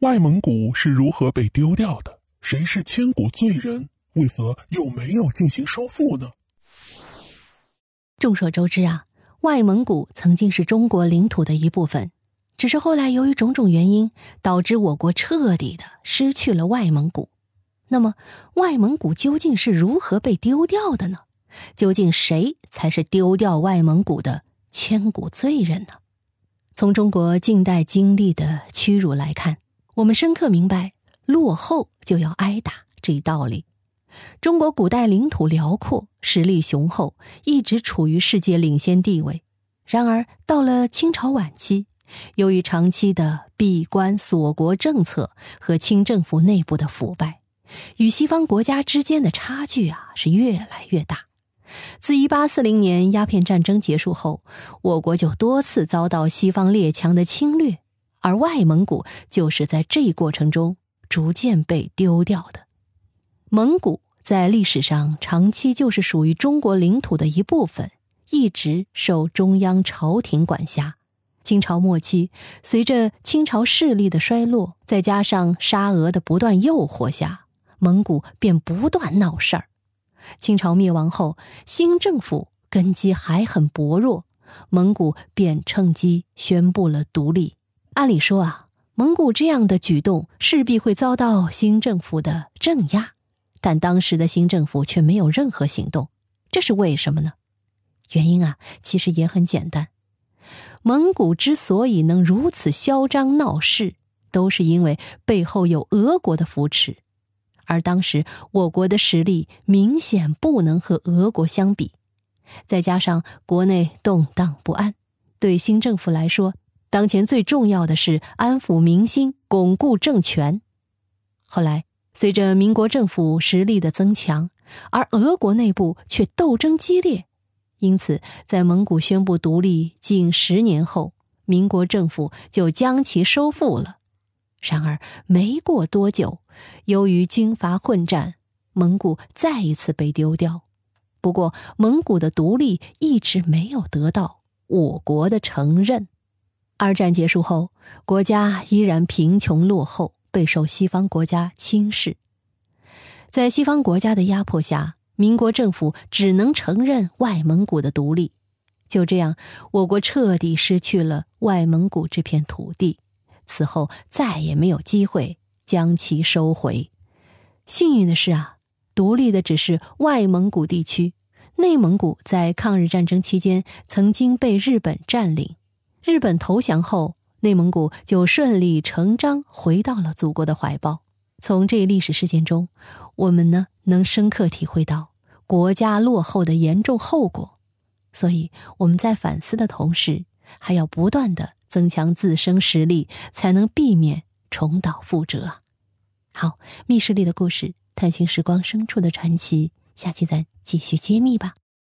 外蒙古是如何被丢掉的？谁是千古罪人？为何又没有进行收复呢？众所周知啊，外蒙古曾经是中国领土的一部分，只是后来由于种种原因，导致我国彻底的失去了外蒙古。那么，外蒙古究竟是如何被丢掉的呢？究竟谁才是丢掉外蒙古的千古罪人呢？从中国近代经历的屈辱来看，我们深刻明白“落后就要挨打”这一道理。中国古代领土辽阔，实力雄厚，一直处于世界领先地位。然而，到了清朝晚期，由于长期的闭关锁国政策和清政府内部的腐败，与西方国家之间的差距啊是越来越大。自1840年鸦片战争结束后，我国就多次遭到西方列强的侵略，而外蒙古就是在这一过程中逐渐被丢掉的。蒙古。在历史上，长期就是属于中国领土的一部分，一直受中央朝廷管辖。清朝末期，随着清朝势力的衰落，再加上沙俄的不断诱惑下，蒙古便不断闹事儿。清朝灭亡后，新政府根基还很薄弱，蒙古便趁机宣布了独立。按理说啊，蒙古这样的举动势必会遭到新政府的镇压。但当时的新政府却没有任何行动，这是为什么呢？原因啊，其实也很简单。蒙古之所以能如此嚣张闹事，都是因为背后有俄国的扶持，而当时我国的实力明显不能和俄国相比，再加上国内动荡不安，对新政府来说，当前最重要的是安抚民心、巩固政权。后来。随着民国政府实力的增强，而俄国内部却斗争激烈，因此在蒙古宣布独立近十年后，民国政府就将其收复了。然而没过多久，由于军阀混战，蒙古再一次被丢掉。不过，蒙古的独立一直没有得到我国的承认。二战结束后，国家依然贫穷落后。备受西方国家轻视，在西方国家的压迫下，民国政府只能承认外蒙古的独立。就这样，我国彻底失去了外蒙古这片土地，此后再也没有机会将其收回。幸运的是啊，独立的只是外蒙古地区，内蒙古在抗日战争期间曾经被日本占领，日本投降后。内蒙古就顺理成章回到了祖国的怀抱。从这一历史事件中，我们呢能深刻体会到国家落后的严重后果。所以我们在反思的同时，还要不断的增强自身实力，才能避免重蹈覆辙。好，密室里的故事，探寻时光深处的传奇，下期咱继续揭秘吧。